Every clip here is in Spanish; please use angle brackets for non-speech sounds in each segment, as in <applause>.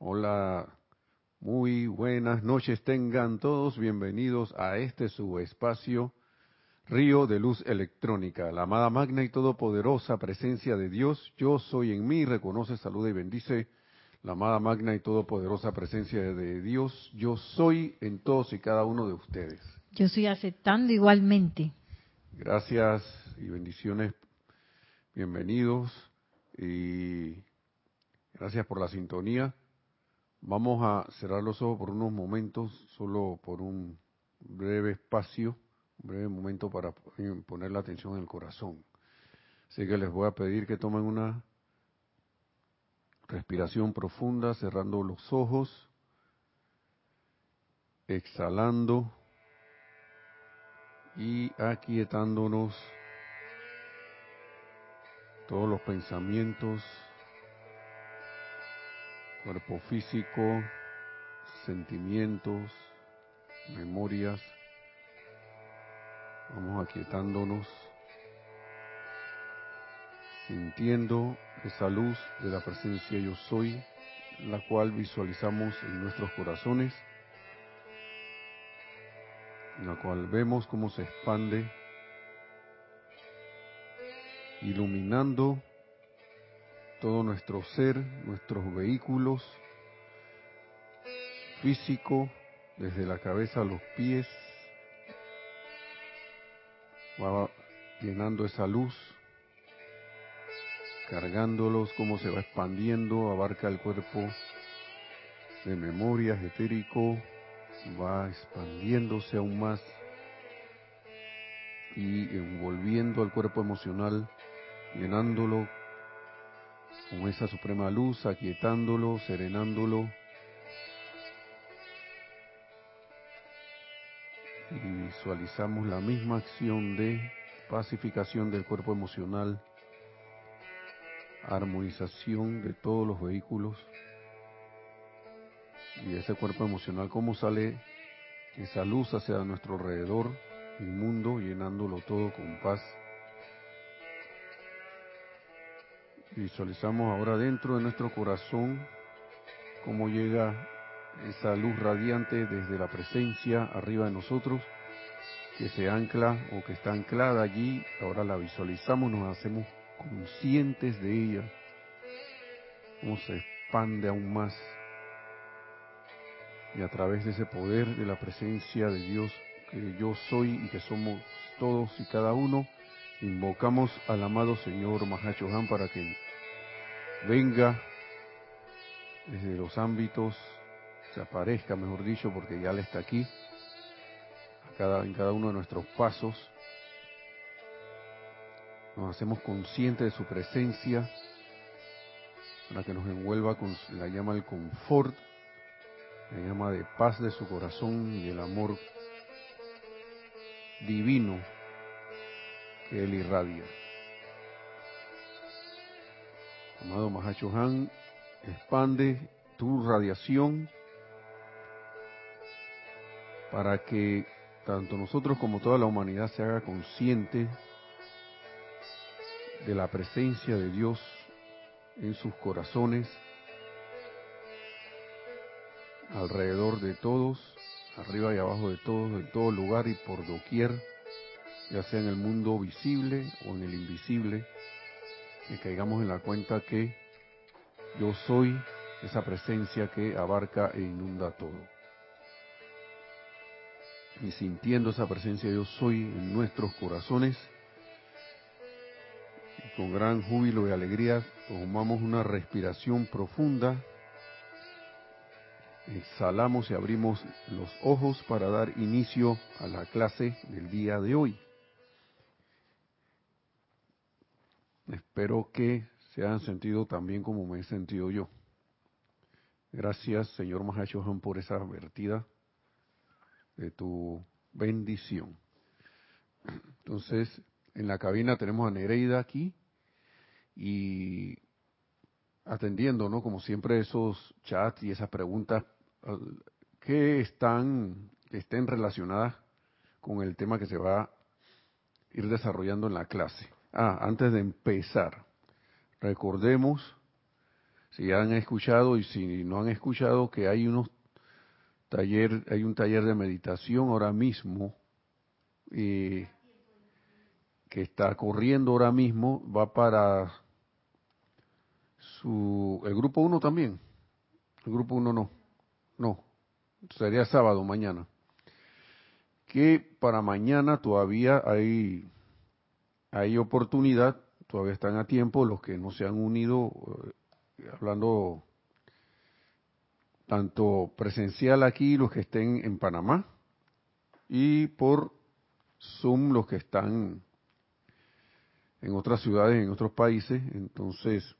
Hola, muy buenas noches tengan todos bienvenidos a este su espacio Río de Luz Electrónica, la amada magna y todopoderosa presencia de Dios, yo soy en mí, reconoce, saluda y bendice la amada magna y todopoderosa presencia de Dios, yo soy en todos y cada uno de ustedes. Yo estoy aceptando igualmente. Gracias y bendiciones, bienvenidos y gracias por la sintonía. Vamos a cerrar los ojos por unos momentos, solo por un breve espacio, un breve momento para poner la atención en el corazón. Así que les voy a pedir que tomen una respiración profunda, cerrando los ojos, exhalando y aquietándonos todos los pensamientos, cuerpo físico, sentimientos, memorias. Vamos aquietándonos, sintiendo esa luz de la presencia yo soy, la cual visualizamos en nuestros corazones, la cual vemos cómo se expande, iluminando todo nuestro ser, nuestros vehículos físico, desde la cabeza a los pies, va llenando esa luz, cargándolos, como se va expandiendo, abarca el cuerpo de memoria etérico, va expandiéndose aún más y envolviendo al cuerpo emocional, llenándolo con esa suprema luz, aquietándolo, serenándolo. Y visualizamos la misma acción de pacificación del cuerpo emocional, armonización de todos los vehículos. Y ese cuerpo emocional, cómo sale esa luz hacia nuestro alrededor, el mundo, llenándolo todo con paz Visualizamos ahora dentro de nuestro corazón cómo llega esa luz radiante desde la presencia arriba de nosotros, que se ancla o que está anclada allí. Ahora la visualizamos, nos hacemos conscientes de ella, cómo se expande aún más. Y a través de ese poder de la presencia de Dios, que yo soy y que somos todos y cada uno, invocamos al amado Señor Mahachohan para que venga desde los ámbitos, se aparezca, mejor dicho, porque ya le está aquí, cada, en cada uno de nuestros pasos. Nos hacemos conscientes de su presencia para que nos envuelva con la llama del confort, la llama de paz de su corazón y el amor divino que Él irradia. Amado Mahachohan, expande tu radiación para que tanto nosotros como toda la humanidad se haga consciente de la presencia de Dios en sus corazones, alrededor de todos, arriba y abajo de todos, en todo lugar y por doquier ya sea en el mundo visible o en el invisible, que caigamos en la cuenta que yo soy esa presencia que abarca e inunda todo. Y sintiendo esa presencia yo soy en nuestros corazones, con gran júbilo y alegría tomamos una respiración profunda, exhalamos y abrimos los ojos para dar inicio a la clase del día de hoy. Espero que se hayan sentido tan bien como me he sentido yo. Gracias, señor Mahashohan, por esa vertida de tu bendición. Entonces, en la cabina tenemos a Nereida aquí y atendiendo, ¿no? Como siempre, esos chats y esas preguntas que están, que estén relacionadas con el tema que se va a ir desarrollando en la clase. Ah, antes de empezar, recordemos si han escuchado y si no han escuchado que hay unos taller, hay un taller de meditación ahora mismo eh, que está corriendo ahora mismo, va para su el grupo 1 también. El grupo 1 no. No. Sería sábado mañana. Que para mañana todavía hay hay oportunidad, todavía están a tiempo los que no se han unido eh, hablando tanto presencial aquí los que estén en Panamá y por Zoom los que están en otras ciudades, en otros países. Entonces,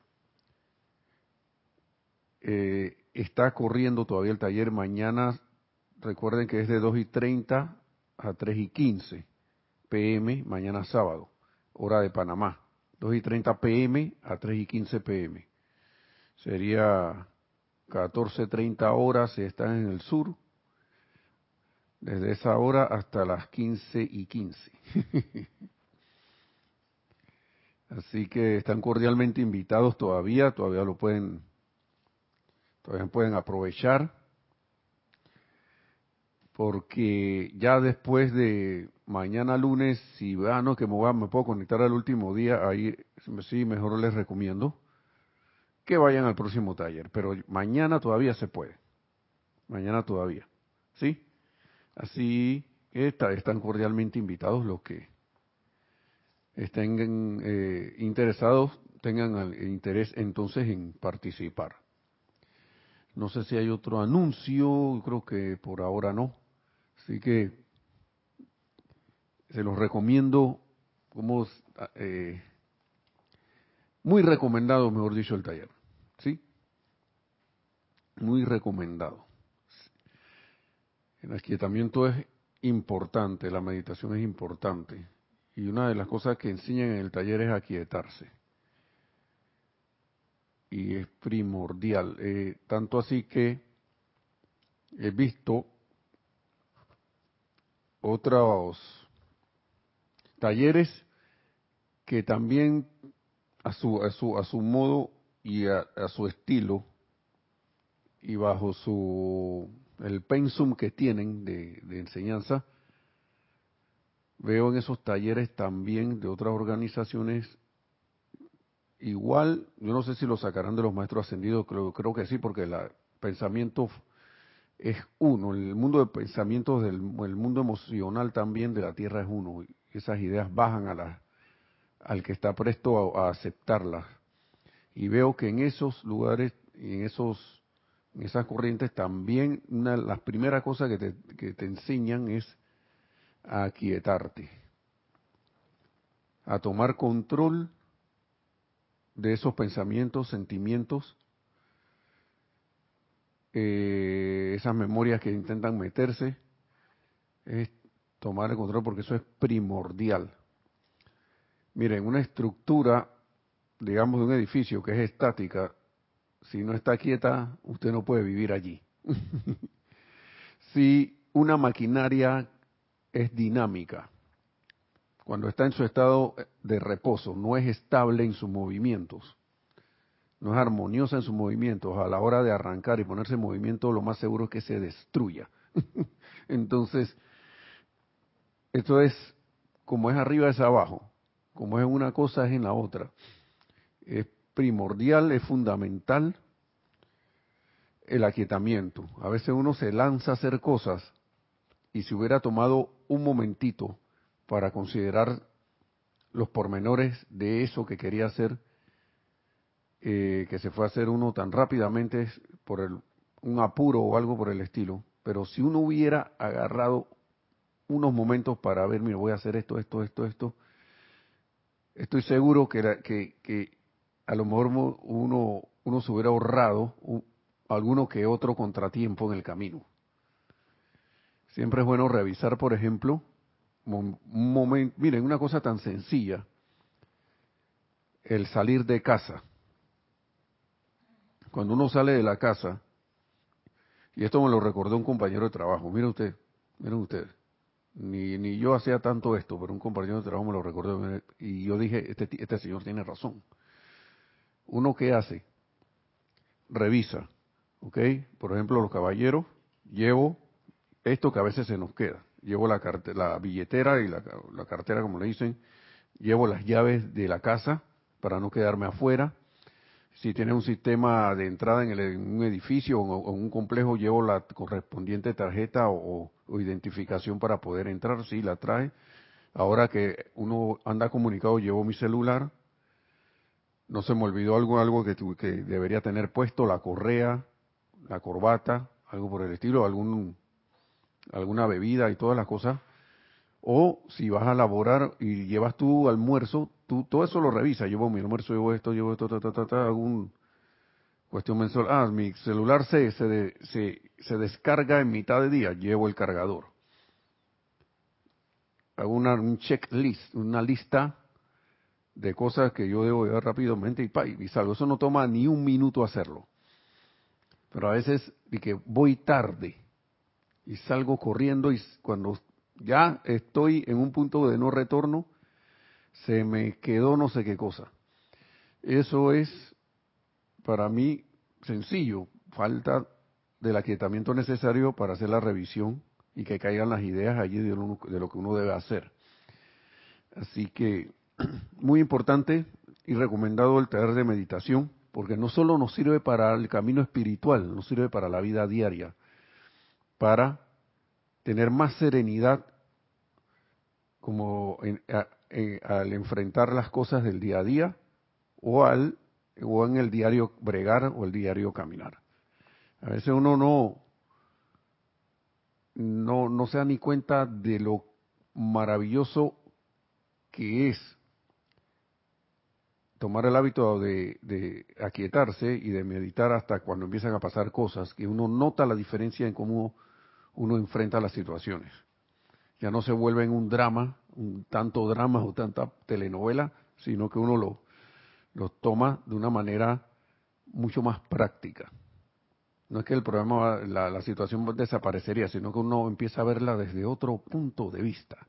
eh, está corriendo todavía el taller mañana. Recuerden que es de 2 y 30 a 3 y 15 pm, mañana sábado, hora de Panamá. 2 y 30 pm a 3 y 15 pm. Sería 14.30 horas si están en el sur. Desde esa hora hasta las 15 y 15. <laughs> Así que están cordialmente invitados todavía, todavía lo pueden, todavía pueden aprovechar, porque ya después de mañana lunes, si ah, no, que me, puedo conectar al último día, ahí sí mejor les recomiendo que vayan al próximo taller, pero mañana todavía se puede, mañana todavía, ¿sí? Así que están cordialmente invitados los que estén eh, interesados, tengan interés entonces en participar. No sé si hay otro anuncio, creo que por ahora no. Así que se los recomiendo como eh, muy recomendado, mejor dicho, el taller. ¿Sí? Muy recomendado. El aquietamiento es importante, la meditación es importante y una de las cosas que enseñan en el taller es aquietarse. Y es primordial. Eh, tanto así que he visto otros talleres que también a su, a su, a su modo y a, su estilo y bajo su el pensum que tienen de enseñanza, veo en esos talleres también de otras organizaciones igual, yo no sé si lo sacarán de los maestros ascendidos, creo, creo que sí, porque el pensamiento es uno, el mundo de pensamientos del el mundo emocional también de la Tierra es uno, esas ideas bajan a al que está presto a, aceptarlas. Y veo que en esos lugares, en esos en esas corrientes también una de las primeras cosas que te, que te enseñan es a aquietarte, a tomar control de esos pensamientos, sentimientos, eh, esas memorias que intentan meterse, es tomar el control porque eso es primordial. Miren, una estructura, digamos, de un edificio que es estática, si no está quieta, usted no puede vivir allí. <laughs> si una maquinaria es dinámica. Cuando está en su estado de reposo, no es estable en sus movimientos, no es armoniosa en sus movimientos, a la hora de arrancar y ponerse en movimiento, lo más seguro es que se destruya. <laughs> Entonces, esto es como es arriba es abajo, como es en una cosa es en la otra. Es primordial, es fundamental el aquietamiento. A veces uno se lanza a hacer cosas y si hubiera tomado un momentito para considerar los pormenores de eso que quería hacer, eh, que se fue a hacer uno tan rápidamente por el, un apuro o algo por el estilo, pero si uno hubiera agarrado unos momentos para ver, mira, voy a hacer esto, esto, esto, esto, estoy seguro que, que, que a lo mejor uno, uno se hubiera ahorrado alguno que otro contratiempo en el camino. Siempre es bueno revisar, por ejemplo, un momento, miren, una cosa tan sencilla, el salir de casa. Cuando uno sale de la casa, y esto me lo recordó un compañero de trabajo, miren usted, miren usted, ni, ni yo hacía tanto esto, pero un compañero de trabajo me lo recordó, y yo dije, este, este señor tiene razón. Uno qué hace? revisa, ¿ok? Por ejemplo, los caballeros, llevo esto que a veces se nos queda. Llevo la, la billetera y la, la cartera, como le dicen, llevo las llaves de la casa para no quedarme afuera. Si tienes un sistema de entrada en, un edificio o, en un complejo, llevo la correspondiente tarjeta o, identificación para poder entrar, sí, la trae. Ahora que uno anda comunicado, llevo mi celular. No se me olvidó algo, algo que, que debería tener puesto, la correa, la corbata, algo por el estilo, algún, alguna bebida y todas las cosas. O si vas a laborar y llevas tu almuerzo, tú todo eso lo revisas. Llevo mi almuerzo, llevo esto, llevo esto, ta, ta, ta, algún cuestión mensual. Ah, mi celular se, se, se, se descarga en mitad de día, llevo el cargador. Hago una, un checklist, una lista de cosas que yo debo llevar rápidamente y, pa, y salgo. Eso no toma ni un minuto hacerlo. Pero a veces, y que voy tarde y salgo corriendo y cuando ya estoy en un punto de no retorno, se me quedó no sé qué cosa. Eso es para mí sencillo, falta del aquietamiento necesario para hacer la revisión y que caigan las ideas allí de lo, que uno debe hacer. Así que <clears throat> muy importante y recomendado el taller de meditación, porque no solo nos sirve para el camino espiritual, nos sirve para la vida diaria, para tener más serenidad como al enfrentar las cosas del día a día o al o en el diario bregar o el diario caminar. A veces uno no no no se da ni cuenta de lo maravilloso que es tomar el hábito de, de, aquietarse y de meditar hasta cuando empiezan a pasar cosas, que uno nota la diferencia en cómo uno enfrenta las situaciones. Ya no se vuelve en un drama, tanto drama o tanta telenovela, sino que uno lo, lo toma de una manera mucho más práctica. No es que el problema, la, la situación desaparecería, sino que uno empieza a verla desde otro punto de vista.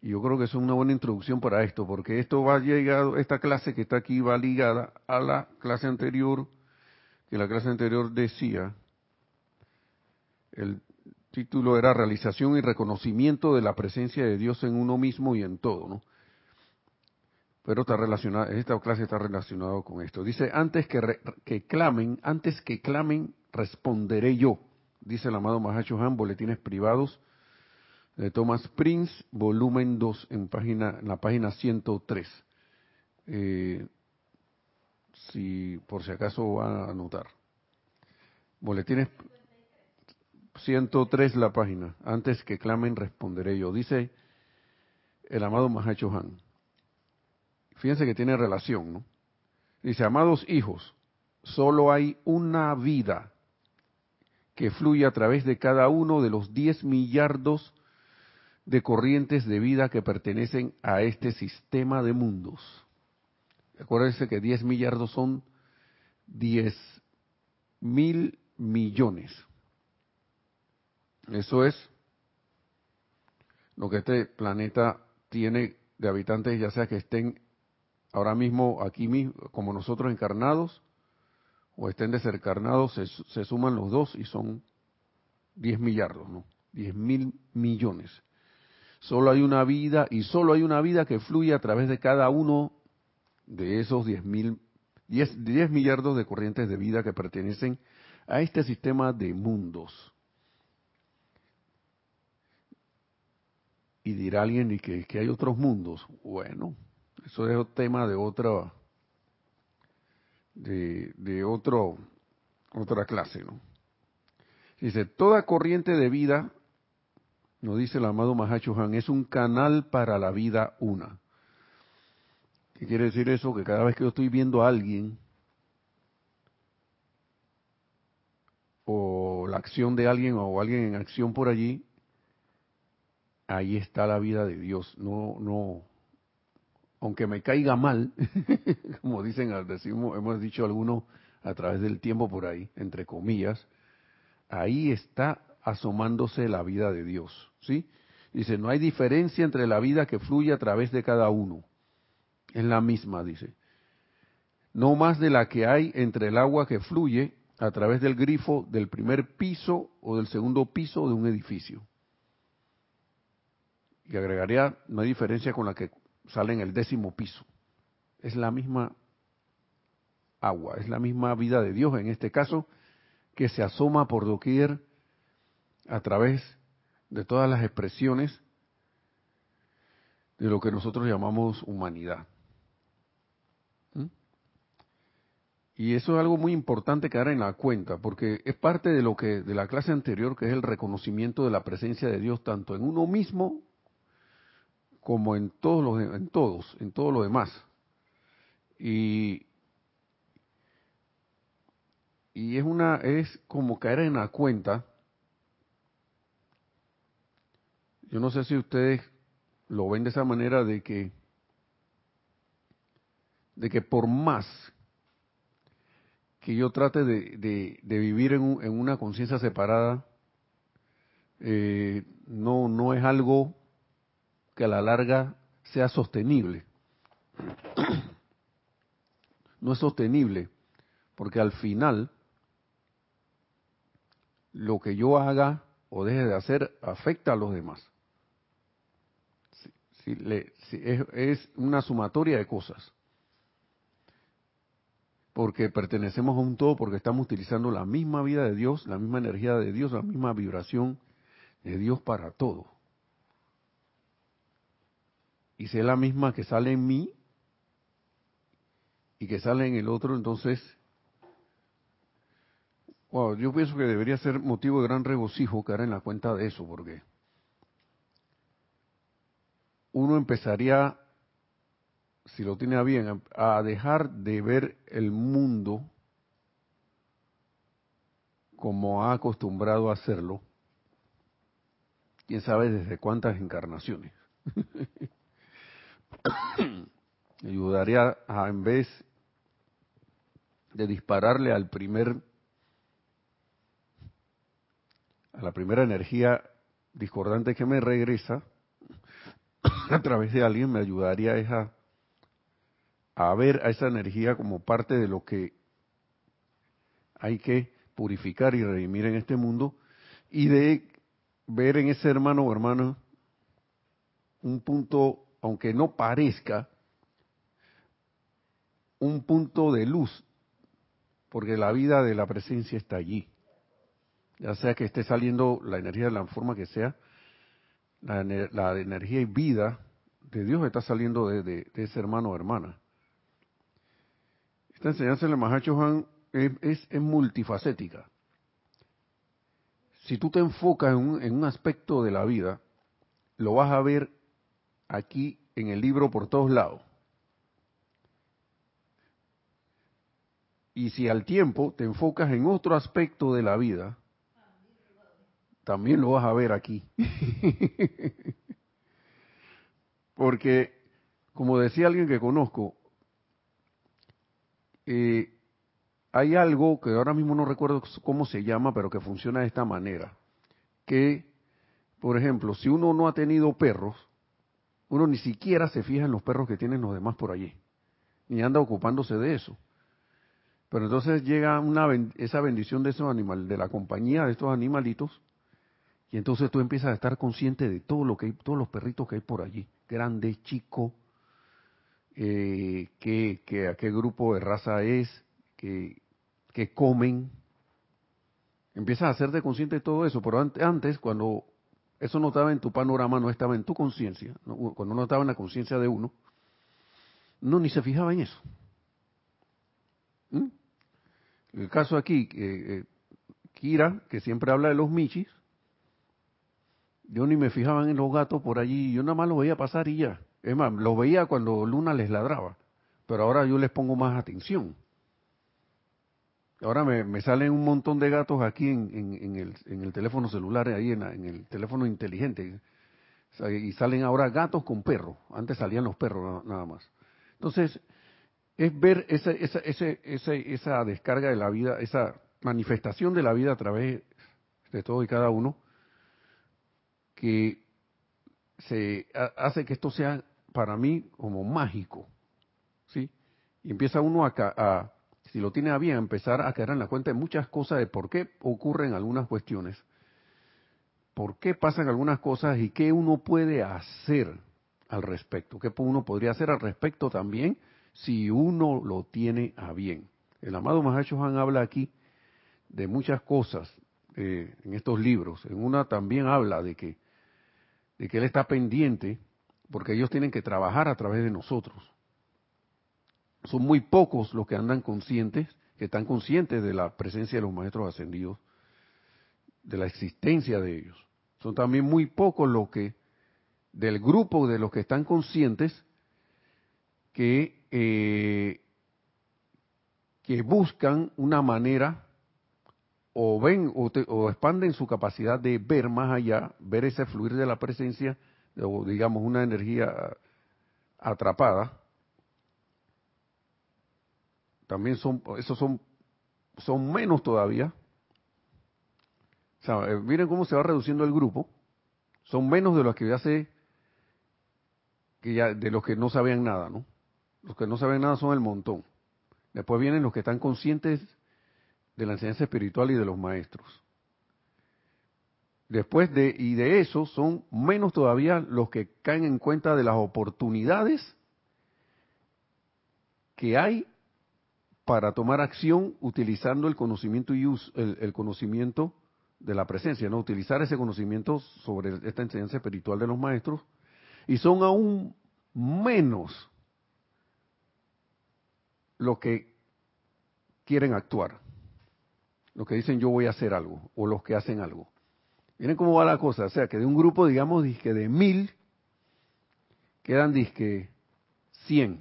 Y yo creo que es una buena introducción para esto, porque esto va llegado, esta clase que está aquí va ligada a la clase anterior, que la clase anterior decía, el título era Realización y reconocimiento de la presencia de Dios en uno mismo y en todo, ¿no? Pero está relacionada, esta clase está relacionada con esto. Dice, antes que, que clamen, antes que clamen, responderé yo. Dice el amado Mahacho Han, boletines privados de Thomas Prince, volumen 2, en, página, la página 103. Eh, si por si acaso va a anotar. Boletines 103 la página. Antes que clamen, responderé yo. Dice el amado Mahacho Han. Fíjense que tiene relación, ¿no? Dice, amados hijos, solo hay una vida que fluye a través de cada uno de los 10 millardos de corrientes de vida que pertenecen a este sistema de mundos. Acuérdense que 10 millardos son 10 mil millones. Eso es lo que este planeta tiene de habitantes, ya sea que estén ahora mismo aquí mismo, como nosotros encarnados, o estén desencarnados, se, se suman los dos y son 10 millardos, ¿no? 10 mil millones. Solo hay una vida y solo hay una vida que fluye a través de cada uno de esos 10 mil, 10, 10 millardos de corrientes de vida que pertenecen a este sistema de mundos. Y dirá alguien y que, que hay otros mundos. Bueno, eso es tema de otra de, de otro otra clase, ¿no? Dice, toda corriente de vida, nos dice el amado Mahacho Han, es un canal para la vida una. ¿Qué quiere decir eso? Que cada vez que yo estoy viendo a alguien, o la acción de alguien, o alguien en acción por allí, ahí está la vida de Dios. No, no, aunque me caiga mal, <laughs> como dicen, hemos dicho algunos a través del tiempo por ahí, entre comillas, ahí está asomándose la vida de Dios, ¿sí? Dice, no hay diferencia entre la vida que fluye a través de cada uno. Es la misma, dice. no más de la que hay entre el agua que fluye a través del grifo del primer piso o del segundo piso de un edificio. Y agregaría, no hay diferencia con la que sale en el décimo piso. Es la misma agua, es la misma vida de Dios en este caso, que se asoma por doquier a través de todas las expresiones de lo que nosotros llamamos humanidad. ¿Mm? Y eso es algo muy importante que dar en la cuenta, porque es parte de lo que de la clase anterior, que es el reconocimiento de la presencia de Dios tanto en uno mismo como en todos los en todos, en todo lo demás. Y y es una es como caer en la cuenta. Yo no sé si ustedes lo ven de esa manera de que de que por más que yo trate de, de, vivir en, en una conciencia separada, eh, no, no es algo que a la larga sea sostenible. <clears throat> No es sostenible, porque al final lo que yo haga o deje de hacer afecta a los demás. es, una sumatoria de cosas. Porque pertenecemos a un todo, porque estamos utilizando la misma vida de Dios, la misma energía de Dios, la misma vibración de Dios para todo. Y si la misma que sale en mí y que sale en el otro, entonces Wow, yo pienso que debería ser motivo de gran regocijo caer en la cuenta de eso, porque uno empezaría, si lo tiene bien, a dejar de ver el mundo como ha acostumbrado a hacerlo, quién sabe desde cuántas encarnaciones. <laughs> <coughs> Ayudaría a, en vez de dispararle al primer a la primera energía discordante que me regresa <coughs> a través de alguien me ayudaría a, a ver a esa energía como parte de lo que hay que purificar y redimir en este mundo y de ver en ese hermano o hermana un punto, aunque no parezca, un punto de luz, porque la vida de la presencia está allí ya sea que esté saliendo la energía de la forma que sea, la, energía y vida de Dios está saliendo de, ese hermano o hermana. Esta enseñanza de Mahacho Juan es, multifacética. Si tú te enfocas en un aspecto de la vida, lo vas a ver aquí en el libro por todos lados. Y si al tiempo te enfocas en otro aspecto de la vida, también lo vas a ver aquí. <laughs> Porque, como decía alguien que conozco, eh, hay algo que ahora mismo no recuerdo cómo se llama, pero que funciona de esta manera. Que, por ejemplo, si uno no ha tenido perros, uno ni siquiera se fija en los perros que tienen los demás por allí, ni anda ocupándose de eso. Pero entonces llega una, esa bendición de esos animales, de la compañía de estos animalitos, y entonces tú empiezas a estar consciente de todo lo que hay, todos los perritos que hay por allí, grandes, chicos, eh, que, a qué grupo de raza es, que, que comen. Empiezas a hacerte consciente de todo eso, pero antes, cuando eso no estaba en tu panorama, no estaba en tu conciencia, cuando no estaba en la conciencia de uno, no ni se fijaba en eso. ¿Mm? El caso aquí, eh, Kira, que siempre habla de los michis, yo ni me fijaba en los gatos por allí, yo nada más los veía pasar y ya. Es más, los veía cuando Luna les ladraba, pero ahora yo les pongo más atención. Ahora me, salen un montón de gatos aquí en, el, teléfono celular, ahí en, el teléfono inteligente. Y salen ahora gatos con perros. Antes salían los perros nada más. Entonces, es ver esa, esa, esa, esa descarga de la vida, esa manifestación de la vida a través de todo y cada uno, que se hace que esto sea para mí como mágico, ¿sí? Y empieza uno a, a, si lo tiene a bien, empezar a caer en la cuenta de muchas cosas de por qué ocurren algunas cuestiones, por qué pasan algunas cosas y qué uno puede hacer al respecto, qué uno podría hacer al respecto también si uno lo tiene a bien. El amado Mahacho Han habla aquí de muchas cosas eh, en estos libros. En una también habla de que, de que él está pendiente porque ellos tienen que trabajar a través de nosotros. Son muy pocos los que andan conscientes, que están conscientes de la presencia de los maestros ascendidos, de la existencia de ellos. Son también muy pocos los que, del grupo de los que están conscientes, que, eh, que buscan una manera o ven o, expanden su capacidad de ver más allá, ver ese fluir de la presencia, o digamos una energía atrapada, también son, esos son, son menos todavía. O sea, eh, miren cómo se va reduciendo el grupo. Son menos de los que ya sé, que ya, de los que no sabían nada, ¿no? Los que no saben nada son el montón. Después vienen los que están conscientes de la enseñanza espiritual y de los maestros. Después de, y de eso son menos todavía los que caen en cuenta de las oportunidades que hay para tomar acción utilizando el conocimiento y el, conocimiento de la presencia, no utilizar ese conocimiento sobre esta enseñanza espiritual de los maestros, y son aún menos los que quieren actuar los que dicen yo voy a hacer algo, o los que hacen algo. Miren cómo va la cosa, o sea, que de un grupo, digamos, disque de mil, quedan disque cien.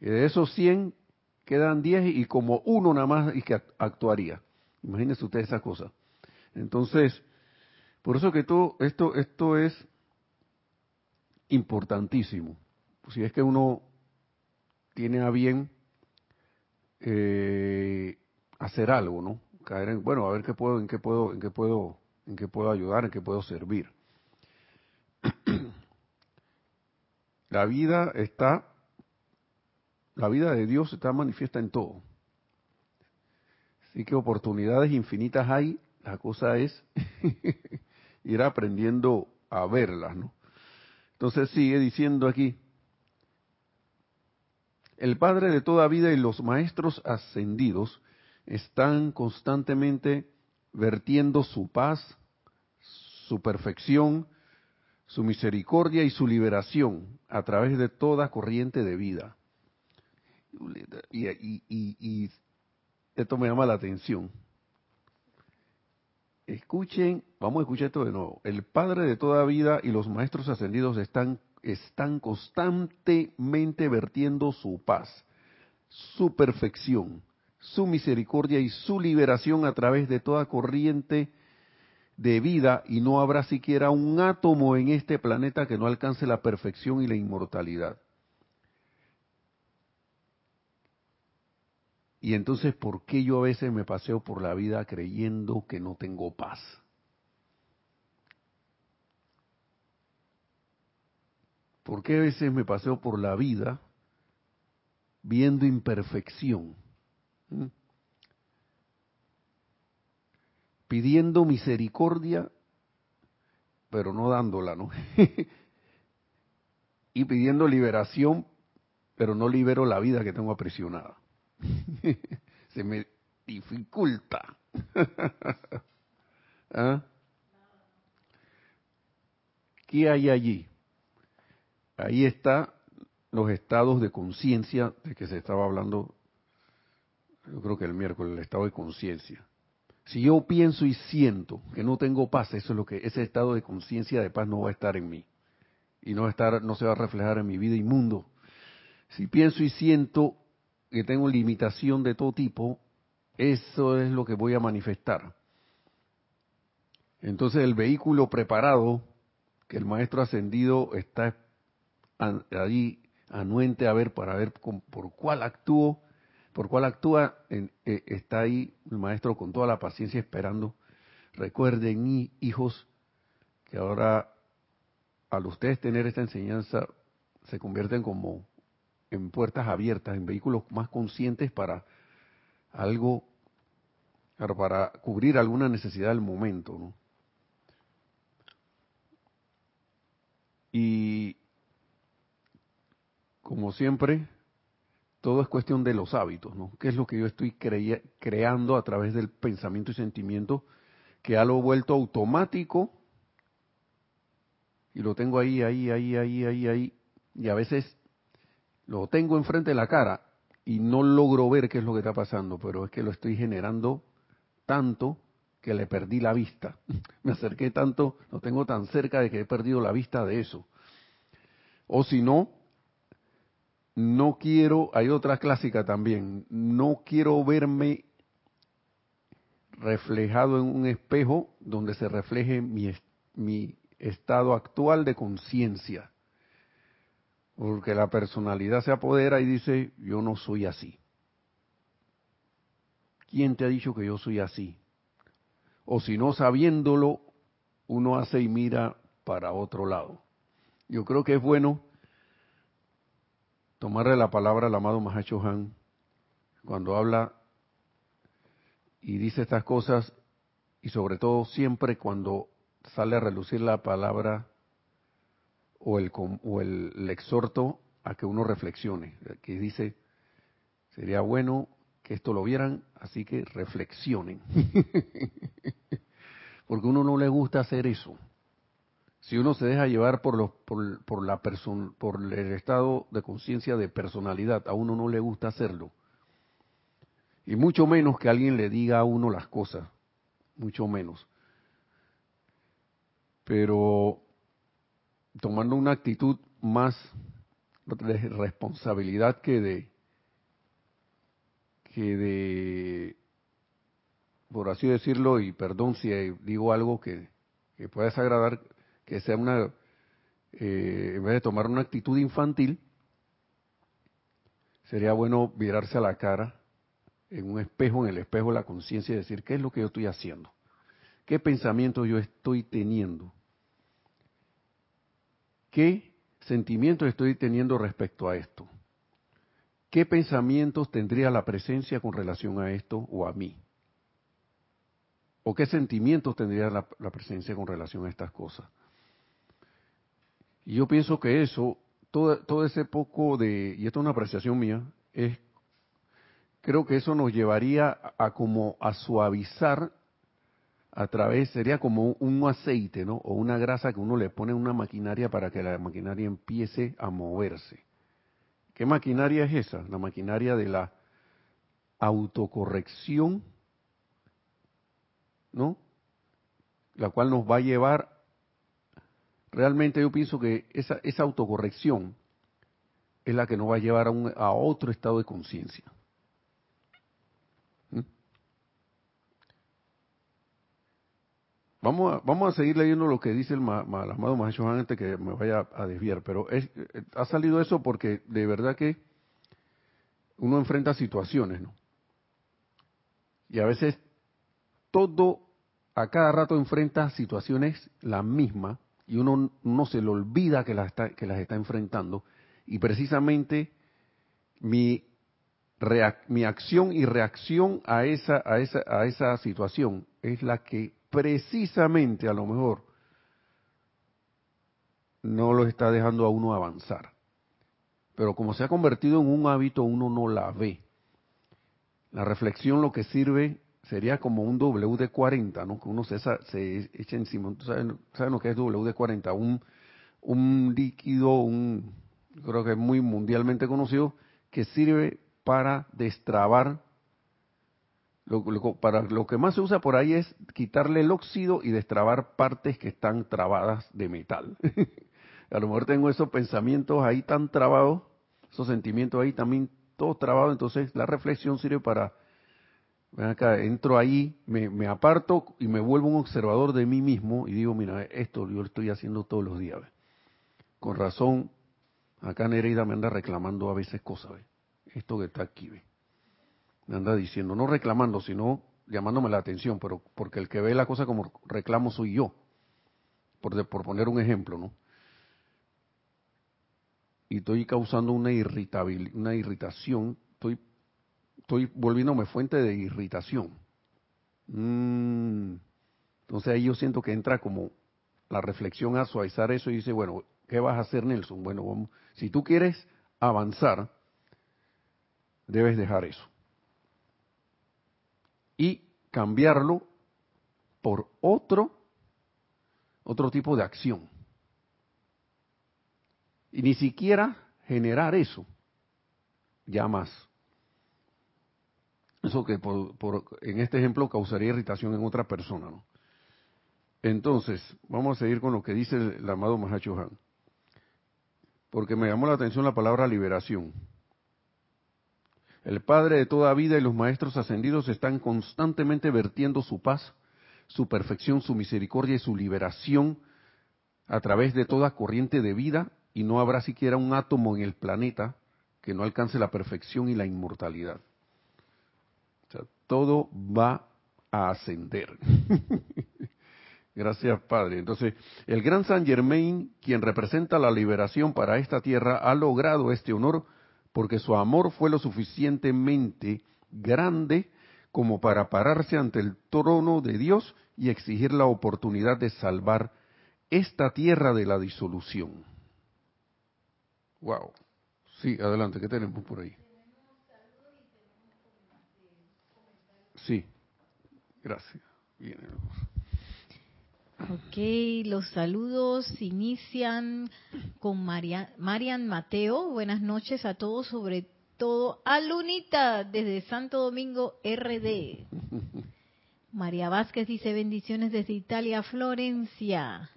Y de esos cien quedan diez y como uno nada más y que actuaría. Imagínense ustedes esa cosa. Entonces, por eso que todo esto, esto es importantísimo. Si es que uno tiene a bien eh, hacer algo, ¿no? Caer en, bueno, a ver qué puedo, en qué puedo, en qué puedo, en qué puedo ayudar, en qué puedo servir. <clears throat> la vida está, la vida de Dios está manifiesta en todo. Así que oportunidades infinitas hay, la cosa es <laughs> ir aprendiendo a verlas, ¿no? Entonces sigue diciendo aquí, el Padre de toda vida y los maestros ascendidos están constantemente vertiendo su paz, su perfección, su misericordia y su liberación a través de toda corriente de vida. Y, esto me llama la atención. Escuchen, vamos a escuchar esto de nuevo. El Padre de toda vida y los maestros ascendidos están, están constantemente vertiendo su paz, su perfección, su misericordia y su liberación a través de toda corriente de vida y no habrá siquiera un átomo en este planeta que no alcance la perfección y la inmortalidad. Y entonces, ¿por qué yo a veces me paseo por la vida creyendo que no tengo paz? ¿Por qué a veces me paseo por la vida viendo imperfección? Mm. Pidiendo misericordia, pero no dándola, ¿no? <laughs> y pidiendo liberación, pero no libero la vida que tengo aprisionada. <laughs> Se me dificulta. <laughs> ¿Ah? ¿Qué hay allí? Ahí está los estados de conciencia de que se estaba hablando yo creo que el miércoles, el estado de conciencia. Si yo pienso y siento que no tengo paz, eso es lo que ese estado de conciencia de paz no va a estar en mí y no va a estar, no se va a reflejar en mi vida inmundo. Si pienso y siento que tengo limitación de todo tipo, eso es lo que voy a manifestar. Entonces el vehículo preparado que el maestro ascendido está ahí anuente a ver para ver por cuál actúo por cuál actúa, eh, está ahí el maestro con toda la paciencia esperando. Recuerden, hijos, que ahora al ustedes tener esta enseñanza se convierten como en puertas abiertas, en vehículos más conscientes para algo, para cubrir alguna necesidad del momento, ¿no? Y como siempre, todo es cuestión de los hábitos, ¿no? ¿Qué es lo que yo estoy creando a través del pensamiento y sentimiento que ha lo vuelto automático y lo tengo ahí, ahí, ahí, ahí, ahí, ahí, y a veces lo tengo enfrente de la cara y no logro ver qué es lo que está pasando, pero es que lo estoy generando tanto que le perdí la vista. <laughs> Me acerqué tanto, lo tengo tan cerca de que he perdido la vista de eso. O si no, no quiero, hay otra clásica también, no quiero verme reflejado en un espejo donde se refleje mi, mi estado actual de conciencia. Porque la personalidad se apodera y dice, yo no soy así. ¿Quién te ha dicho que yo soy así? O si no, sabiéndolo, uno hace y mira para otro lado. Yo creo que es bueno tomarle la palabra al amado Mahacho Han cuando habla y dice estas cosas y sobre todo siempre cuando sale a relucir la palabra o el, o el, exhorto a que uno reflexione, que dice, sería bueno que esto lo vieran, así que reflexionen. <laughs> Porque a uno no le gusta hacer eso. Si uno se deja llevar por, los, por, la por el estado de conciencia de personalidad, a uno no le gusta hacerlo. Y mucho menos que alguien le diga a uno las cosas, mucho menos. Pero tomando una actitud más de responsabilidad que de que de por así decirlo y perdón si digo algo que, que pueda desagradar que sea una eh, en vez de tomar una actitud infantil sería bueno mirarse a la cara en un espejo en el espejo de la conciencia y decir qué es lo que yo estoy haciendo qué pensamiento yo estoy teniendo ¿Qué sentimientos estoy teniendo respecto a esto? ¿Qué pensamientos tendría la presencia con relación a esto o a mí? ¿O qué sentimientos tendría la, presencia con relación a estas cosas? Y yo pienso que eso, todo, todo ese poco de, y esto es una apreciación mía, es, creo que eso nos llevaría a como a suavizar a través, sería como un aceite, ¿no? O una grasa que uno le pone en una maquinaria para que la maquinaria empiece a moverse. ¿Qué maquinaria es esa? La maquinaria de la autocorrección, ¿no? La cual nos va a llevar, realmente yo pienso que esa, esa autocorrección es la que nos va a llevar a, un, a otro estado de conciencia. Vamos a, vamos a seguir leyendo lo que dice el, ma, amado Maestro antes que me vaya a desviar, pero es, eh, ha salido eso porque de verdad que uno enfrenta situaciones, ¿no? Y a veces todo, a cada rato enfrenta situaciones la misma y uno no se le olvida que las está, que las está enfrentando y precisamente mi, mi acción y reacción a esa, a, esa, a esa situación es la que precisamente a lo mejor no lo está dejando a uno avanzar. Pero como se ha convertido en un hábito, uno no la ve. La reflexión lo que sirve sería como un WD-40, ¿no? Que uno se, se echa encima. ¿Saben, ¿Saben, lo que es WD-40? Un, un líquido, un, creo que es muy mundialmente conocido, que sirve para destrabar para lo que más se usa por ahí es quitarle el óxido y destrabar partes que están trabadas de metal. <laughs> a lo mejor tengo esos pensamientos ahí tan trabados, esos sentimientos ahí también todos trabados, entonces la reflexión sirve para, ven acá, entro ahí, me, me, aparto y me vuelvo un observador de mí mismo y digo, mira, esto yo lo estoy haciendo todos los días. Con razón, acá Nereida me anda reclamando a veces cosas, esto que está aquí. ¿ve? Me anda diciendo, no reclamando, sino llamándome la atención, pero porque el que ve la cosa como reclamo soy yo, por, por poner un ejemplo, ¿no? y estoy causando una irritabilidad, una irritación, estoy, estoy volviéndome fuente de irritación. Mm. Entonces ahí yo siento que entra como la reflexión a suavizar eso y dice, bueno, ¿qué vas a hacer Nelson? Bueno, si tú quieres avanzar, debes dejar eso. Y cambiarlo por otro, otro tipo de acción. Y ni siquiera generar eso, ya más. Eso que por, en este ejemplo causaría irritación en otra persona, ¿no? Entonces, vamos a seguir con lo que dice el, amado Mahacho Han. Porque me llamó la atención la palabra liberación. El Padre de toda vida y los Maestros ascendidos están constantemente vertiendo su paz, su perfección, su misericordia y su liberación a través de toda corriente de vida y no habrá siquiera un átomo en el planeta que no alcance la perfección y la inmortalidad. O sea, todo va a ascender. <laughs> Gracias, Padre. Entonces, el gran Saint Germain, quien representa la liberación para esta tierra, ha logrado este honor porque su amor fue lo suficientemente grande como para pararse ante el trono de Dios y exigir la oportunidad de salvar esta tierra de la disolución. Wow. Sí, adelante, ¿qué tenemos por ahí? Sí, gracias. Bien, Ok, los saludos inician con Marian Mateo. Buenas noches a todos, sobre todo a Lunita desde Santo Domingo RD. <laughs> María Vázquez dice bendiciones desde Italia, Florencia.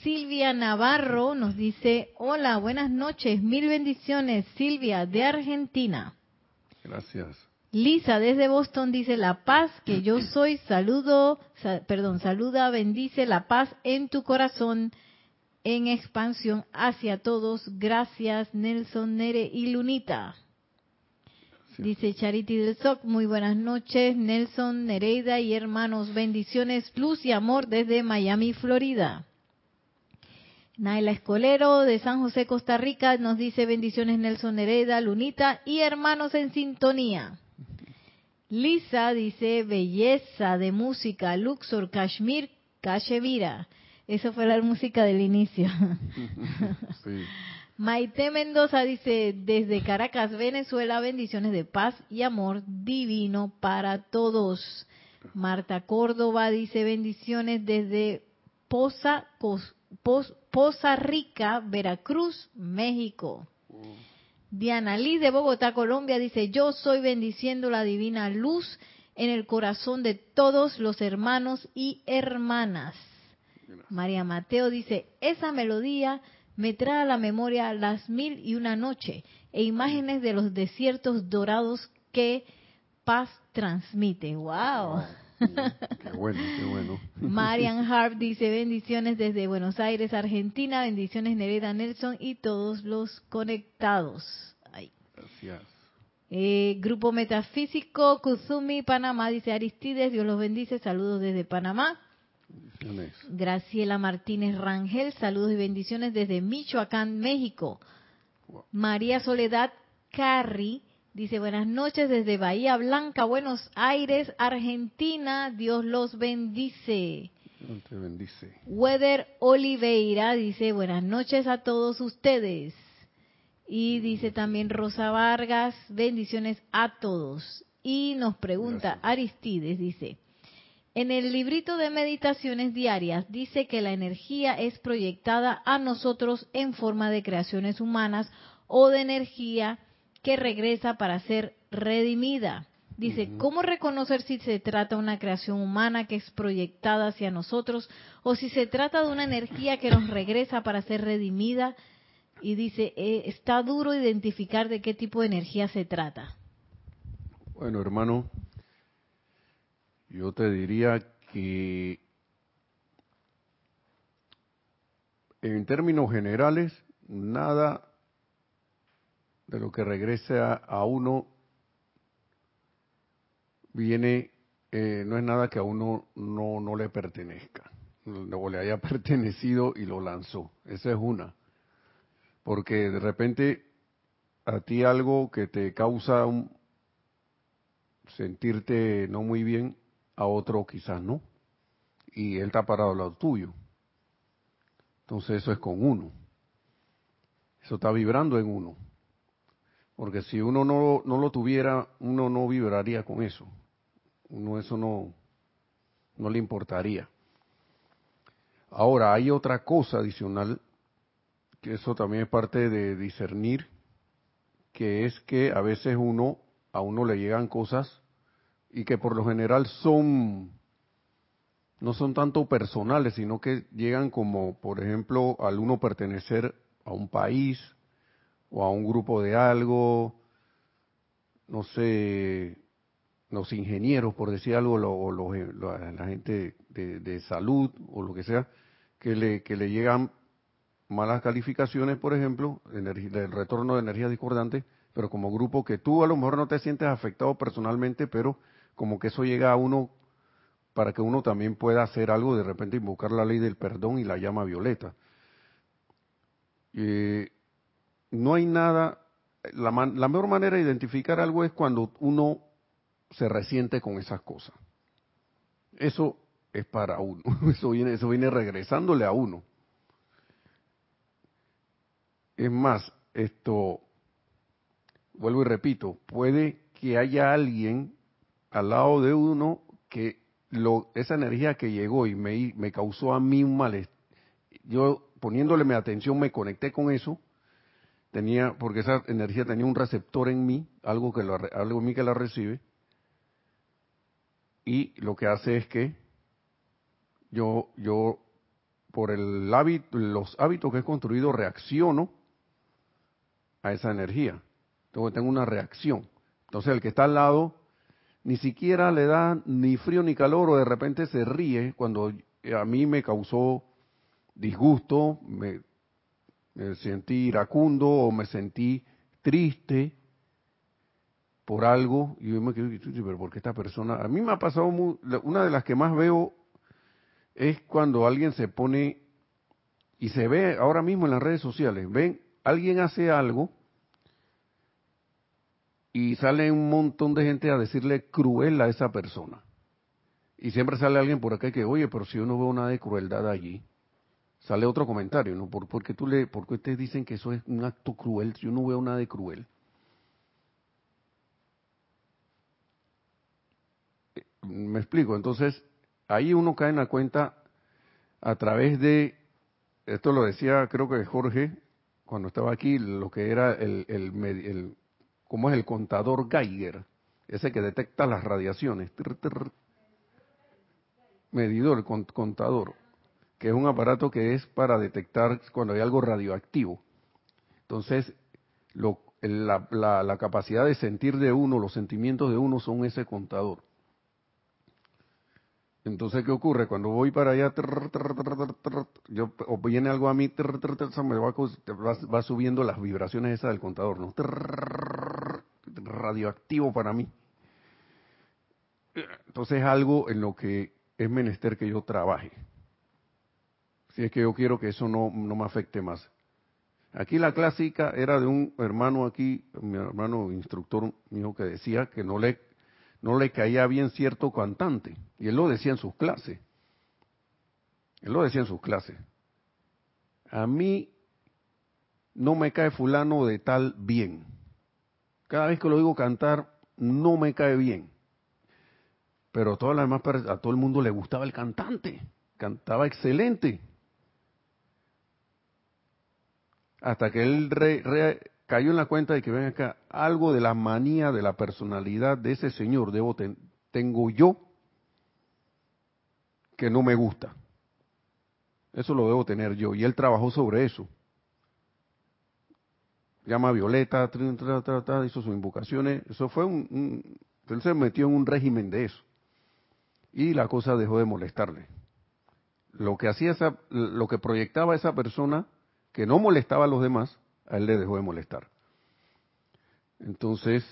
Silvia Navarro nos dice, hola, buenas noches, mil bendiciones, Silvia, de Argentina. Gracias. Lisa desde Boston dice, la paz que yo <clears throat> soy, saludo, perdón, saluda, bendice la paz en tu corazón en expansión hacia todos. Gracias, Nelson, Nere y Lunita. Dice Charity del SOC, muy buenas noches, Nelson, Nereida y hermanos, bendiciones, luz y amor desde Miami, Florida. Naila Escolero de San José, Costa Rica, nos dice bendiciones Nelson Hereda, Lunita y hermanos en sintonía. Lisa dice belleza de música, Luxor, Kashmir, Kashevira. Esa fue la música del inicio. <laughs> Maite Mendoza dice desde Caracas, Venezuela, bendiciones de paz y amor divino para todos. Marta Córdoba dice bendiciones desde Poza, Poza Rica, Veracruz, México. Diana Liz de Bogotá, Colombia dice, yo soy bendiciendo la divina luz en el corazón de todos los hermanos y hermanas. María Mateo dice, esa melodía me trae a la memoria las mil y una noche e imágenes de los desiertos dorados que paz transmite. ¡Wow! <laughs> Qué bueno, qué bueno. Marian <laughs> Harp dice bendiciones desde Buenos Aires, Argentina. Bendiciones Nereda Nelson y todos los conectados. Gracias. Eh, Grupo Metafísico Kuzumi, Panamá, dice Aristides, Dios los bendice, saludos desde Panamá. Graciela Martínez Rangel, saludos y bendiciones desde Michoacán, México. María Soledad Carri, Dice, buenas noches desde Bahía Blanca, Buenos Aires, Argentina. Dios los bendice. Dios te bendice. Weather Oliveira dice, buenas noches a todos ustedes. Y dice también Rosa Vargas, bendiciones a todos. Y nos pregunta Aristides, dice, en el librito de meditaciones diarias dice que la energía es proyectada a nosotros en forma de creaciones humanas o de energía que regresa para ser redimida. Dice, ¿cómo reconocer si se trata de una creación humana que es proyectada hacia nosotros o si se trata de una energía que nos regresa para ser redimida? Y dice, eh, está duro identificar de qué tipo de energía se trata. Bueno, hermano, yo te diría que en términos generales, nada de lo que regrese a, uno viene, eh, no es nada que a uno no, no le pertenezca, o le haya <laughs> pertenecido y lo lanzó. Esa es una. porque de repente a ti algo que te causa sentirte no muy bien, a otro quizás no. Y él está parado al lado tuyo. Entonces eso es con uno. Eso está vibrando en uno. Porque si uno no, no lo tuviera, uno no vibraría con eso. Uno eso no, no le importaría. Ahora, hay otra cosa adicional, que eso también es parte de discernir, que es que a veces uno, a uno le llegan cosas y que por lo general son, no son tanto personales, sino que llegan como, por ejemplo, al uno pertenecer a un país o a un grupo de algo, no sé, los ingenieros, por decir algo, o la gente de, salud o lo que sea, que le, que le llegan malas calificaciones, por ejemplo, del retorno de energía discordante, pero como grupo que tú a lo mejor no te sientes afectado personalmente, pero como que eso llega a uno para que uno también pueda hacer algo, de repente invocar la ley del perdón y la llama violeta. Eh, no hay nada, la, la mejor manera de identificar algo es cuando uno se resiente con esas cosas. Eso es para uno, <laughs> eso viene, eso viene regresándole a uno. Es más, esto, vuelvo y repito, puede que haya alguien al lado de uno que lo, esa energía que llegó y me, me causó a mí un malestar, yo poniéndole mi atención me conecté con eso, tenía, porque esa energía tenía un receptor en mí, algo que algo en mí que la recibe, y lo que hace es que yo, yo por el hábito, los hábitos que he construido reacciono a esa energía. Entonces tengo una reacción. Entonces el que está al lado ni siquiera le da ni frío ni calor o de repente se ríe cuando a mí me causó disgusto, me, me sentí iracundo o me sentí triste por algo y yo me quedo, pero porque esta persona, a mí me ha pasado, una de las que más veo es cuando alguien se pone y se ve ahora mismo en las redes sociales, ven, alguien hace algo y sale un montón de gente a decirle cruel a esa persona. Y siempre sale alguien por acá que, oye, pero si yo no veo nada de crueldad allí, sale otro comentario, ¿no? ¿Por, porque tú le, porque ustedes dicen que eso es un acto cruel? Yo no veo nada de cruel. Me explico, entonces ahí uno cae en la cuenta a través de, esto lo decía creo que Jorge cuando estaba aquí, lo que era el, el, el como es el contador Geiger, ese que detecta las radiaciones, medidor, contador, que es un aparato que es para detectar cuando hay algo radioactivo. Entonces, la, capacidad de sentir de uno, los sentimientos de uno son ese contador. Entonces, ¿qué ocurre? Cuando voy para allá, yo, o viene algo a mí, me va, subiendo las vibraciones esas del contador, ¿no? Radioactivo para mí. Entonces es algo en lo que es menester que yo trabaje. Si es que yo quiero que eso no, no me afecte más. Aquí la clásica era de un hermano aquí, mi hermano instructor mío que decía que no le no le caía bien cierto cantante. Y él lo decía en sus clases. Él lo decía en sus clases. A mí no me cae fulano de tal bien. Cada vez que lo digo cantar, no me cae bien. Pero todas las demás, a todo el mundo le gustaba el cantante. Cantaba excelente. Hasta que él re, cayó en la cuenta de que ven acá, algo de la manía, de la personalidad de ese señor debo tengo yo que no me gusta. Eso lo debo tener yo. Y él trabajó sobre eso. Llama a Violeta, hizo sus invocaciones. Eso fue un, Él se metió en un régimen de eso. Y la cosa dejó de molestarle. Lo que hacía esa, lo que proyectaba esa persona, que no molestaba a los demás, a él le dejó de molestar. Entonces,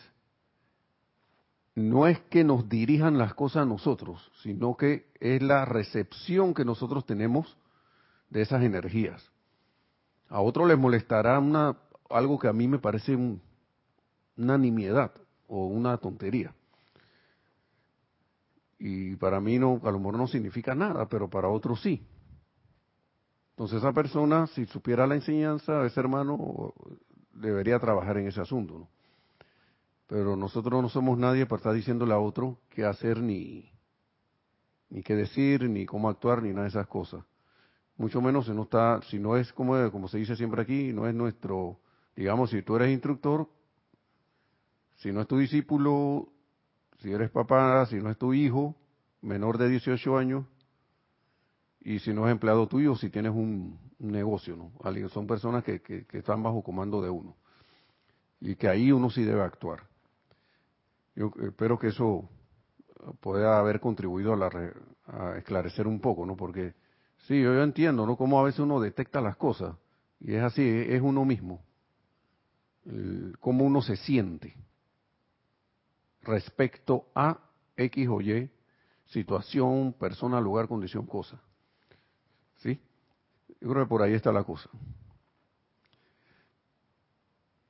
no es que nos dirijan las cosas a nosotros, sino que es la recepción que nosotros tenemos de esas energías. A otros les molestará una, algo que a mí me parece una nimiedad o una tontería. Y para mí no, a lo mejor no significa nada, pero para otros sí. Entonces esa persona, si supiera la enseñanza, ese hermano debería trabajar en ese asunto. ¿no? Pero nosotros no somos nadie para estar diciéndole a otro qué hacer, ni, ni qué decir, ni cómo actuar, ni nada de esas cosas. Mucho menos si no está, si no es como, como se dice siempre aquí, no es nuestro, digamos, si tú eres instructor, si no es tu discípulo, si eres papá, si no es tu hijo, menor de 18 años, y si no es empleado tuyo, si tienes un, negocio, ¿no? Son personas que, están bajo comando de uno. Y que ahí uno sí debe actuar. Yo espero que eso pueda haber contribuido a, la, a esclarecer un poco, ¿no? Porque sí, yo, entiendo, ¿no? Cómo a veces uno detecta las cosas. Y es así, es, uno mismo. cómo uno se siente respecto a X o Y situación, persona, lugar, condición, cosa. Yo creo que por ahí está la cosa.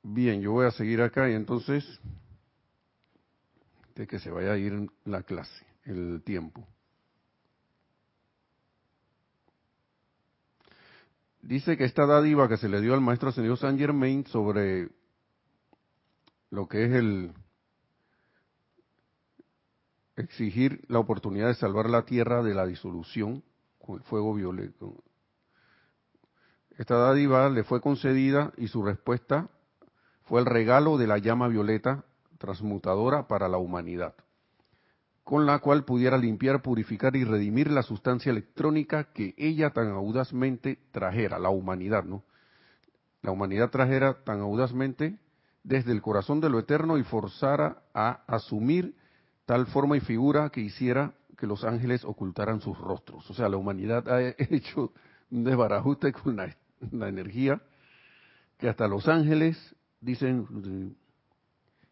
Bien, yo voy a seguir acá y entonces, de que se vaya a ir la clase, el tiempo. Dice que esta dádiva que se le dio al maestro señor Saint Germain sobre lo que es el exigir la oportunidad de salvar la tierra de la disolución con el fuego violeta. Esta dádiva le fue concedida y su respuesta fue el regalo de la llama violeta transmutadora para la humanidad, con la cual pudiera limpiar, purificar y redimir la sustancia electrónica que ella tan audazmente trajera, la humanidad, ¿no? La humanidad trajera tan audazmente desde el corazón de lo eterno y forzara a asumir tal forma y figura que hiciera que los ángeles ocultaran sus rostros. O sea, la humanidad ha <laughs> hecho un desbarajuste con la, energía que hasta los ángeles dicen,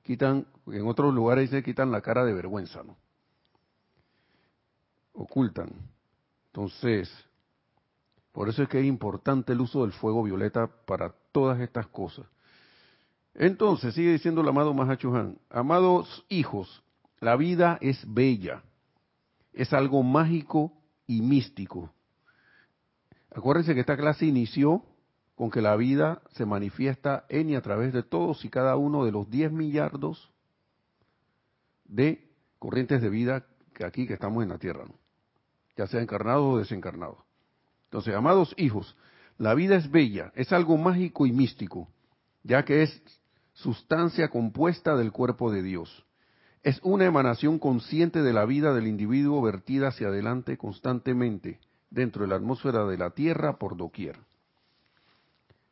quitan, en otros lugares se quitan la cara de vergüenza, ¿no? Ocultan. Entonces, por eso es que es importante el uso del fuego violeta para todas estas cosas. Entonces, sigue diciendo el amado Mahachuhan, amados hijos, la vida es bella, es algo mágico y místico. Acuérdense que esta clase inició con que la vida se manifiesta en y a través de todos y cada uno de los 10 millardos de corrientes de vida que aquí que estamos en la Tierra, ya sea encarnados o desencarnados. Entonces, amados hijos, la vida es bella, es algo mágico y místico, ya que es sustancia compuesta del cuerpo de Dios. Es una emanación consciente de la vida del individuo vertida hacia adelante constantemente dentro de la atmósfera de la Tierra por doquier.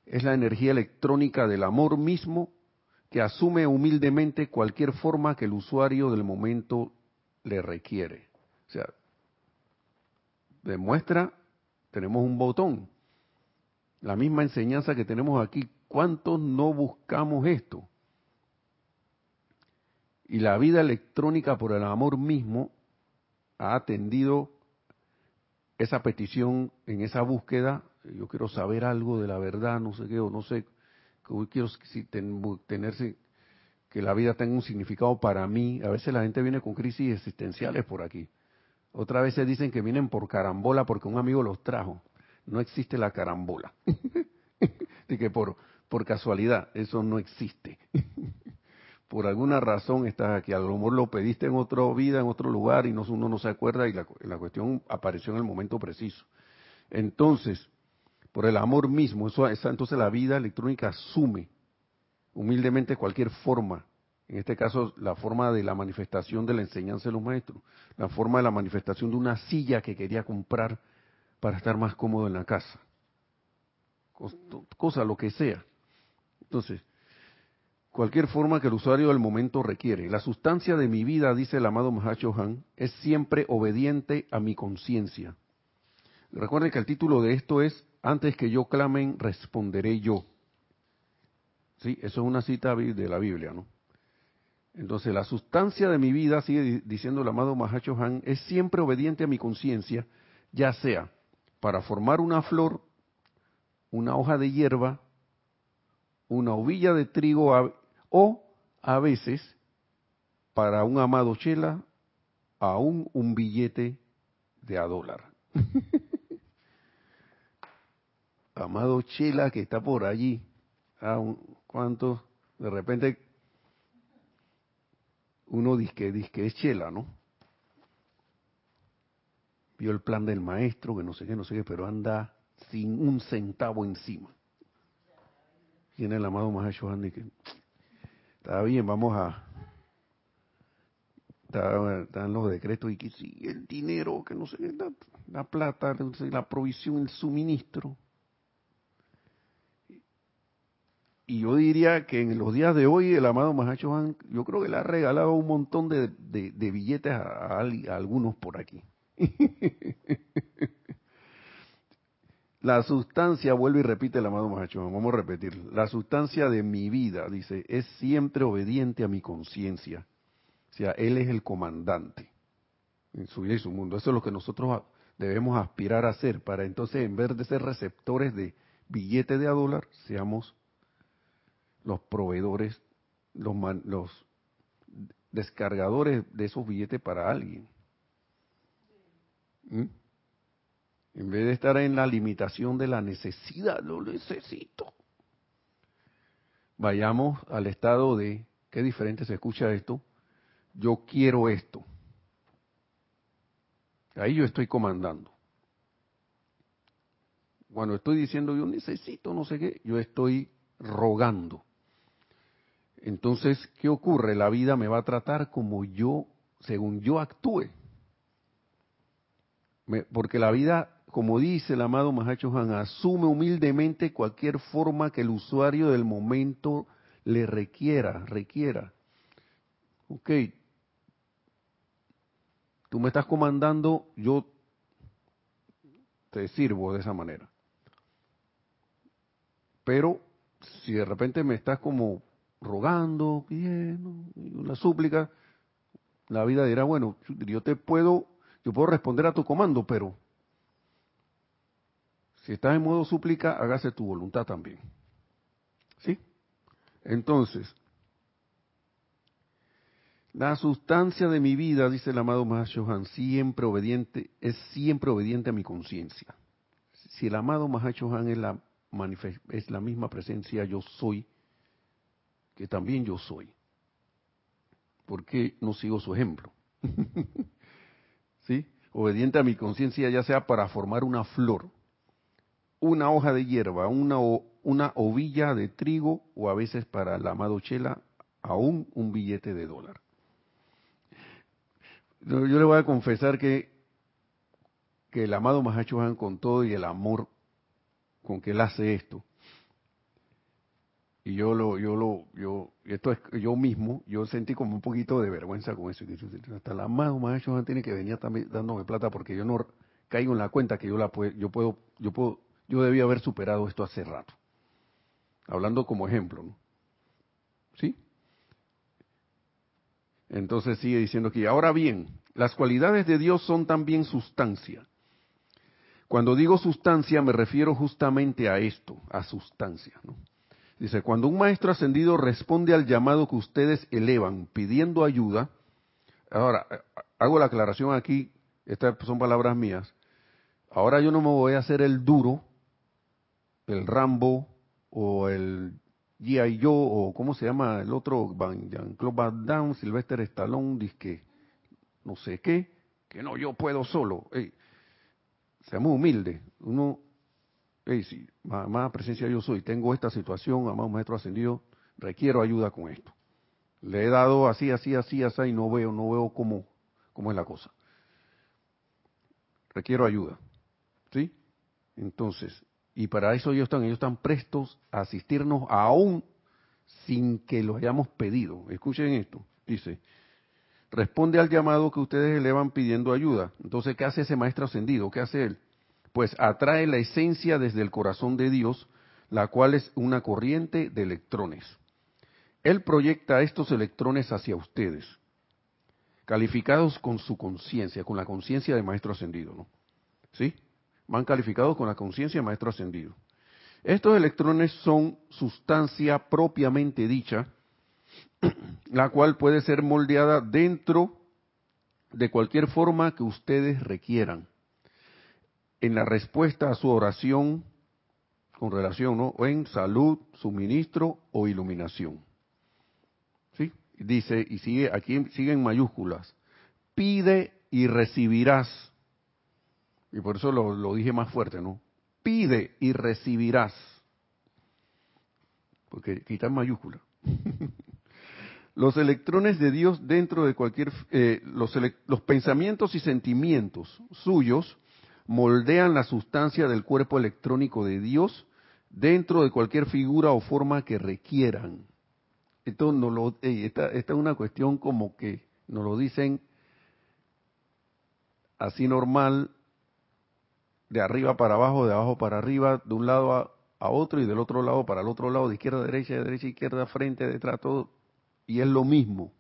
Es la energía electrónica del amor mismo que asume humildemente cualquier forma que el usuario del momento le requiere. O sea, demuestra, tenemos un botón. La misma enseñanza que tenemos aquí. ¿Cuántos no buscamos esto? Y la vida electrónica por el amor mismo ha atendido esa petición en esa búsqueda. Yo quiero saber algo de la verdad, no sé qué, o no sé, quiero si tenerse que la vida tenga un significado para mí. A veces la gente viene con crisis existenciales por aquí. Otras veces dicen que vienen por carambola porque un amigo los trajo. No existe la carambola. <laughs> de que por, por casualidad, eso no existe. <laughs> por alguna razón estás aquí. A lo mejor lo pediste en otra vida, en otro lugar, y no, uno no se acuerda y la, cuestión apareció en el momento preciso. Entonces, por el amor mismo, eso, entonces la vida electrónica asume humildemente cualquier forma, en este caso la forma de la manifestación de la enseñanza de los maestros, la forma de la manifestación de una silla que quería comprar para estar más cómodo en la casa, cosa, lo que sea. Entonces, cualquier forma que el usuario del momento requiere. La sustancia de mi vida, dice el amado Mahacho Han, es siempre obediente a mi conciencia. Recuerden que el título de esto es Antes que yo clamen, responderé yo. Sí, eso es una cita de la Biblia, ¿no? Entonces, la sustancia de mi vida, sigue diciendo el amado Mahacho Han, es siempre obediente a mi conciencia, ya sea para formar una flor una hoja de hierba, una ovilla de trigo o a veces para un amado chela aún un billete de a dólar. <laughs> amado chela que está por allí. Ah, ¿Cuántos? De repente uno dice que es chela, ¿no? Vio el plan del maestro, que no sé qué, no sé qué, pero anda sin un centavo encima. Tiene el amado Mahacho Andy que está bien, vamos a están los decretos y que sí, el dinero, que no sé, la, la plata, la provisión, el suministro. Y yo diría que en los días de hoy el amado Mahacho Han, yo creo que le ha regalado un montón de, billetes a, algunos por aquí. <laughs> la sustancia, vuelve y repite el amado Mahacho vamos a repetir. La sustancia de mi vida, dice, es siempre obediente a mi conciencia. O sea, Él es el comandante en su vida y su mundo. Eso es lo que nosotros debemos aspirar a hacer para entonces, en vez de ser receptores de billetes de a dólar, seamos los proveedores, los, los descargadores de esos billetes para alguien. ¿Mm? En vez de estar en la limitación de la necesidad, lo necesito. Vayamos al estado de, qué diferente se escucha esto, yo quiero esto. Ahí yo estoy comandando. Cuando estoy diciendo yo necesito no sé qué, yo estoy rogando. Entonces, ¿qué ocurre? La vida me va a tratar como yo, según yo actúe. porque la vida, como dice el amado Mahacho Han, asume humildemente cualquier forma que el usuario del momento le requiera, requiera. Ok, tú me estás comandando, yo te sirvo de esa manera. Pero si de repente me estás como rogando, pidiendo, una súplica, la vida dirá, bueno, yo te puedo, yo puedo responder a tu comando, pero si estás en modo súplica, hágase tu voluntad también. ¿Sí? Entonces, la sustancia de mi vida, dice el amado Mahashohan, siempre obediente, es siempre obediente a mi conciencia. Si el amado Mahashohan es la, es la misma presencia yo soy, que también yo soy. ¿Por qué no sigo su ejemplo? <laughs> ¿Sí? Obediente a mi conciencia, ya sea para formar una flor, una hoja de hierba, una, una ovilla de trigo o a veces para el amado Chela, aún un billete de dólar. Yo, le voy a confesar que, que el amado Mahacho Han, con todo y el amor con que él hace esto, y yo lo, yo lo, yo, esto es yo mismo, yo sentí como un poquito de vergüenza con eso. Hasta la más maestro tiene que venir también dándome plata porque yo no caigo en la cuenta que yo la puedo, yo puedo, yo puedo, yo debía haber superado esto hace rato. Hablando como ejemplo, ¿no? ¿Sí? Entonces sigue diciendo que ahora bien, las cualidades de Dios son también sustancia. Cuando digo sustancia me refiero justamente a esto, a sustancia. Dice, cuando un maestro ascendido responde al llamado que ustedes elevan pidiendo ayuda, ahora hago la aclaración aquí, estas son palabras mías, ahora yo no me voy a hacer el duro, el Rambo o el G.I. Joe o cómo se llama el otro, Jean-Claude Van Damme, Sylvester Stallone, dice no sé qué, que no, yo puedo solo. Ey, seamos humildes, uno hey, si más presencia yo soy, tengo esta situación, amado maestro ascendido, requiero ayuda con esto. Le he dado así, así, así, así, y no veo, no veo cómo, cómo es la cosa. Requiero ayuda. ¿Sí? Entonces, y para eso ellos están, ellos están prestos a asistirnos aún sin que lo hayamos pedido. Escuchen esto. Dice, responde al llamado que ustedes elevan pidiendo ayuda. Entonces, ¿qué hace ese maestro ascendido? ¿Qué hace él? pues atrae la esencia desde el corazón de Dios, la cual es una corriente de electrones. Él proyecta estos electrones hacia ustedes, calificados con su conciencia, con la conciencia de Maestro Ascendido, ¿no? ¿Sí? Van calificados con la conciencia de Maestro Ascendido. Estos electrones son sustancia propiamente dicha, <clears throat> la cual puede ser moldeada dentro de cualquier forma que ustedes requieran. En la respuesta a su oración con relación, ¿no? en salud, suministro o iluminación. ¿Sí? Dice, y sigue, aquí sigue en mayúsculas, pide y recibirás. Y por eso lo, dije más fuerte, ¿no? Pide y recibirás. Porque quita en mayúscula. <laughs> los electrones de Dios dentro de cualquier, eh, los, los pensamientos y sentimientos suyos moldean la sustancia del cuerpo electrónico de Dios dentro de cualquier figura o forma que requieran. Esto no lo, esta, esta, es una cuestión como que nos lo dicen así normal, de arriba para abajo, de abajo para arriba, de un lado a, a otro y del otro lado para el otro lado, de izquierda a derecha, de derecha a izquierda, frente, detrás, todo, y es lo mismo.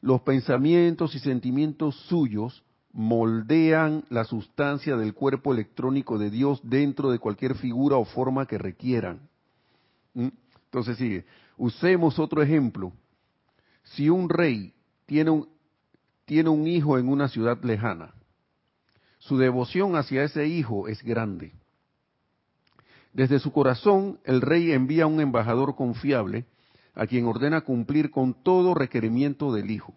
Los pensamientos y sentimientos suyos moldean la sustancia del cuerpo electrónico de Dios dentro de cualquier figura o forma que requieran. ¿Mm? Entonces sigue, usemos otro ejemplo. Si un rey tiene un, tiene un hijo en una ciudad lejana, su devoción hacia ese hijo es grande. Desde su corazón, el rey envía un embajador confiable a quien ordena cumplir con todo requerimiento del hijo.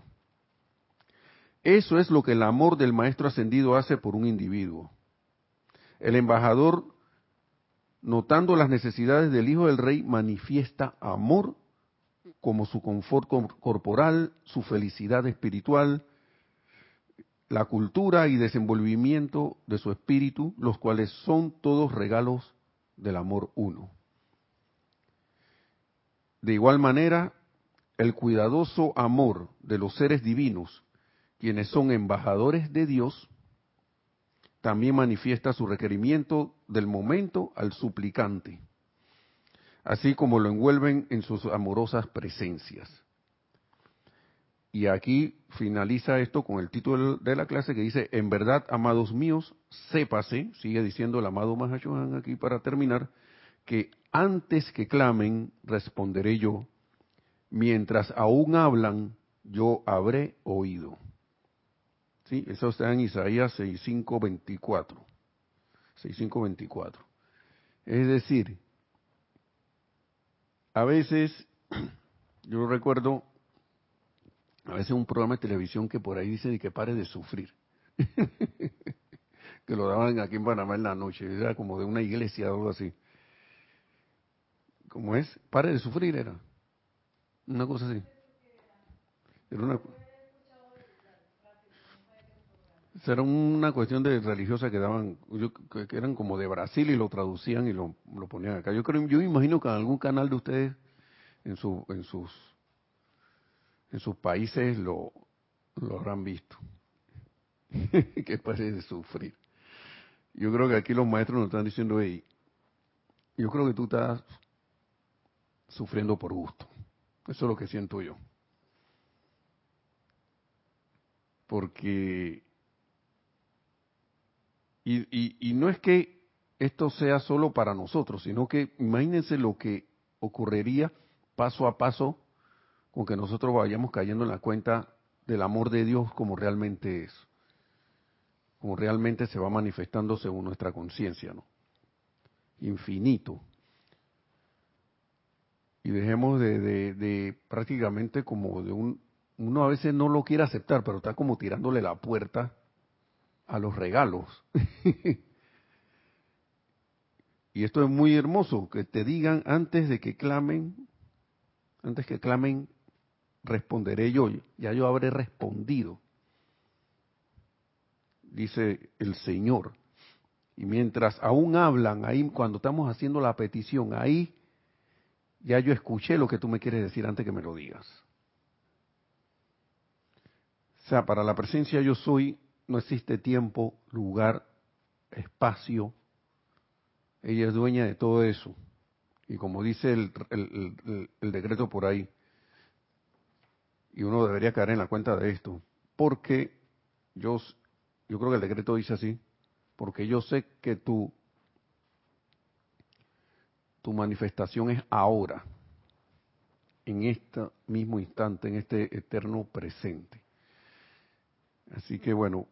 Eso es lo que el amor del Maestro Ascendido hace por un individuo. El embajador, notando las necesidades del Hijo del Rey, manifiesta amor como su confort corporal, su felicidad espiritual, la cultura y desenvolvimiento de su espíritu, los cuales son todos regalos del amor uno. De igual manera, el cuidadoso amor de los seres divinos quienes son embajadores de Dios, también manifiesta su requerimiento del momento al suplicante, así como lo envuelven en sus amorosas presencias. Y aquí finaliza esto con el título de la clase que dice, en verdad, amados míos, sépase, sigue diciendo el amado Mahashohan aquí para terminar, que antes que clamen, responderé yo, mientras aún hablan, yo habré oído. ¿Sí? Eso está en Isaías 6.5.24. 6.5.24. Es decir, a veces, <clears throat> yo recuerdo, a veces un programa de televisión que por ahí dice que pare de sufrir. <laughs> que lo daban aquí en Panamá en la noche, era como de una iglesia o algo así. ¿Cómo es? Pare de sufrir era. Una cosa así. Era una era una cuestión de religiosa que daban, que eran como de Brasil y lo traducían y lo, ponían acá. Yo creo, yo imagino que algún canal de ustedes, en su, en sus, en sus países lo, lo habrán visto. <laughs> que parece sufrir. Yo creo que aquí los maestros nos están diciendo, hey, yo creo que tú estás sufriendo por gusto. Eso es lo que siento yo. Porque y, no es que esto sea solo para nosotros, sino que imagínense lo que ocurriría paso a paso con que nosotros vayamos cayendo en la cuenta del amor de Dios como realmente es, como realmente se va manifestando según nuestra conciencia, ¿no? Infinito. Y dejemos de, de, prácticamente como de un, uno a veces no lo quiere aceptar, pero está como tirándole la puerta a los regalos. <laughs> y esto es muy hermoso, que te digan antes de que clamen, antes que clamen, responderé yo, ya yo habré respondido, dice el Señor. Y mientras aún hablan, ahí cuando estamos haciendo la petición, ahí ya yo escuché lo que tú me quieres decir antes que me lo digas. O sea, para la presencia yo soy, no existe tiempo, lugar, espacio. Ella es dueña de todo eso. Y como dice el, el, decreto por ahí, y uno debería caer en la cuenta de esto, porque yo, yo creo que el decreto dice así, porque yo sé que tú tu manifestación es ahora, en este mismo instante, en este eterno presente. Así que bueno,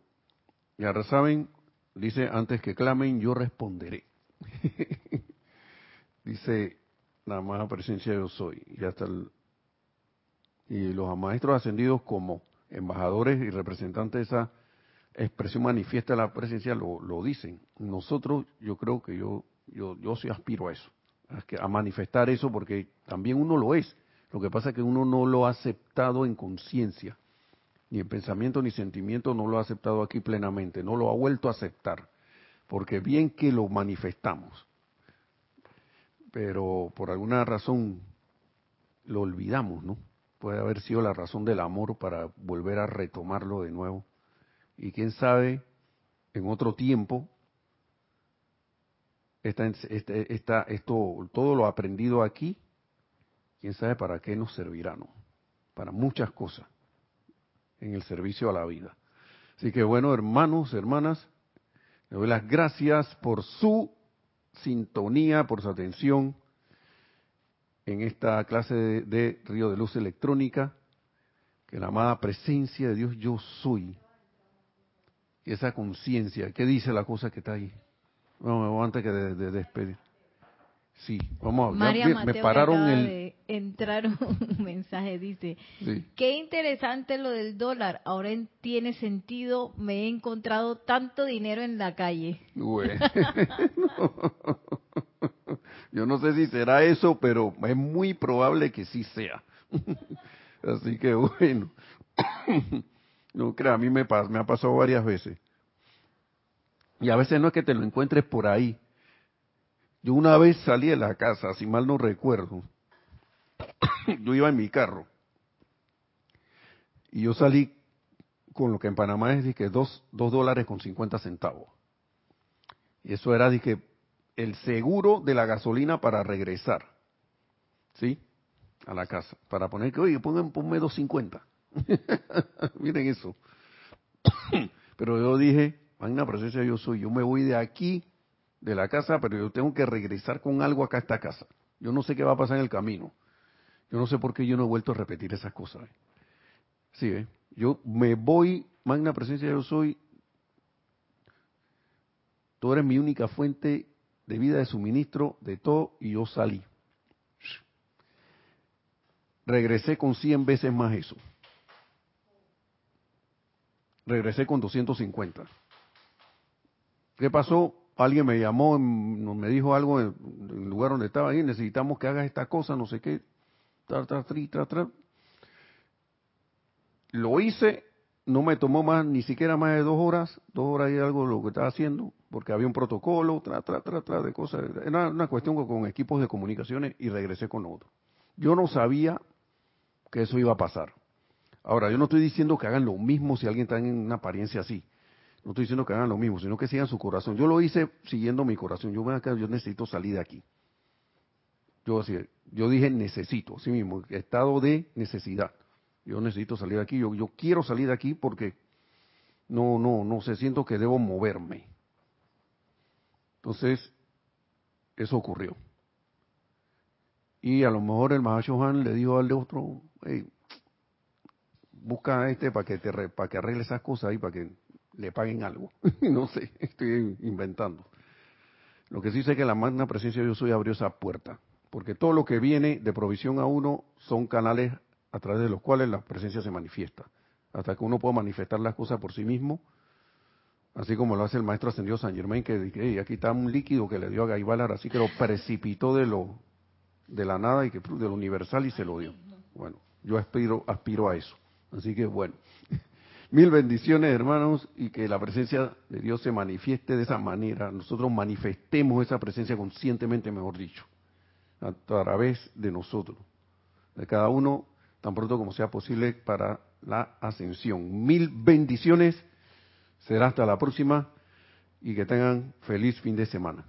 ya saben, dice, antes que clamen, yo responderé. <laughs> dice la más presencia yo soy. Y hasta y los maestros ascendidos como embajadores y representantes de esa expresión manifiesta la presencia lo, lo dicen. Nosotros, yo creo que yo, yo, yo sí aspiro a eso, a, a manifestar eso porque también uno lo es. Lo que pasa es que uno no lo ha aceptado en conciencia, ni en pensamiento ni sentimiento no lo ha aceptado aquí plenamente, no lo ha vuelto a aceptar, porque bien que lo manifestamos, pero por alguna razón lo olvidamos, ¿no? Puede haber sido la razón del amor para volver a retomarlo de nuevo. Y quién sabe, en otro tiempo, esta, esta, esto, todo lo aprendido aquí quién sabe para qué nos servirá, ¿no? Para muchas cosas en el servicio a la vida. Así que bueno, hermanos, hermanas, le doy las gracias por su sintonía, por su atención en esta clase de, Río de Luz Electrónica, que la amada presencia de Dios yo soy, y esa conciencia, ¿qué dice la cosa que está ahí? Bueno, antes que de despedir. Sí, vamos a ver. Me, pararon el. De entrar un <laughs> mensaje, dice: Qué interesante lo del dólar. Ahora tiene sentido. Me he encontrado tanto dinero en la calle. <laughs> <laughs> Yo no sé si será eso, pero es muy probable que sí sea. <laughs> Así que bueno. <coughs> No crea, a mí me, me ha pasado varias veces. Y a veces no es que te lo encuentres por ahí, yo una vez salí de la casa, si mal no recuerdo, <coughs> yo iba en mi carro y yo salí con lo que en Panamá es que dos, dos dólares con cincuenta centavos. Y eso era dije, el seguro de la gasolina para regresar, ¿sí? A la casa, para poner que, oye, pongan, ponme dos cincuenta. <laughs> Miren eso. <coughs> Pero yo dije, una presencia yo soy, yo me voy de aquí de la casa, pero yo tengo que regresar con algo acá a esta casa. Yo no sé qué va a pasar en el camino. Yo no sé por qué yo no he vuelto a repetir esas cosas. Sí, ¿eh? yo me voy, magna presencia yo soy, tú eres mi única fuente de vida, de suministro, de todo, y yo salí. Regresé con 100 veces más eso. Regresé con 250. ¿Qué pasó? alguien me llamó, me dijo algo en el lugar donde estaba ahí, necesitamos que hagas esta cosa, no sé qué, tra, tra, tra, Lo hice, no me tomó más, ni siquiera más de dos horas, dos horas y algo lo que estaba haciendo, porque había un protocolo, tra, tra, tra, tra, de cosas. Era una cuestión con, equipos de comunicaciones y regresé con otro. Yo no sabía que eso iba a pasar. Ahora, yo no estoy diciendo que hagan lo mismo si alguien está en una apariencia así. No estoy diciendo que hagan lo mismo, sino que sigan su corazón. Yo lo hice siguiendo mi corazón. Yo, yo necesito salir de aquí. Yo, yo dije necesito, sí mismo, estado de necesidad. Yo necesito salir de aquí. Yo, yo quiero salir de aquí porque no, no, no sé, siento que debo moverme. Entonces, eso ocurrió. Y a lo mejor el Mahashohan le dijo al otro, hey, busca a este para que te para que arregle esas cosas ahí, para que le paguen algo. <laughs> no sé, estoy inventando. Lo que sí sé que la magna presencia de yo soy abrió esa puerta, porque todo lo que viene de provisión a uno son canales a través de los cuales la presencia se manifiesta. Hasta que uno pueda manifestar las cosas por sí mismo, así como lo hace el maestro ascendido San Germain, que dice, aquí está un líquido que le dio a Gaibalar, así que lo precipitó de lo de la nada y que de lo universal y se lo dio. Bueno, yo aspiro, aspiro a eso. Así que bueno, <laughs> Mil bendiciones, hermanos, y que la presencia de Dios se manifieste de esa manera. Nosotros manifestemos esa presencia conscientemente, mejor dicho, a través de nosotros, de cada uno, tan pronto como sea posible para la ascensión. Mil bendiciones. Será hasta la próxima y que tengan feliz fin de semana.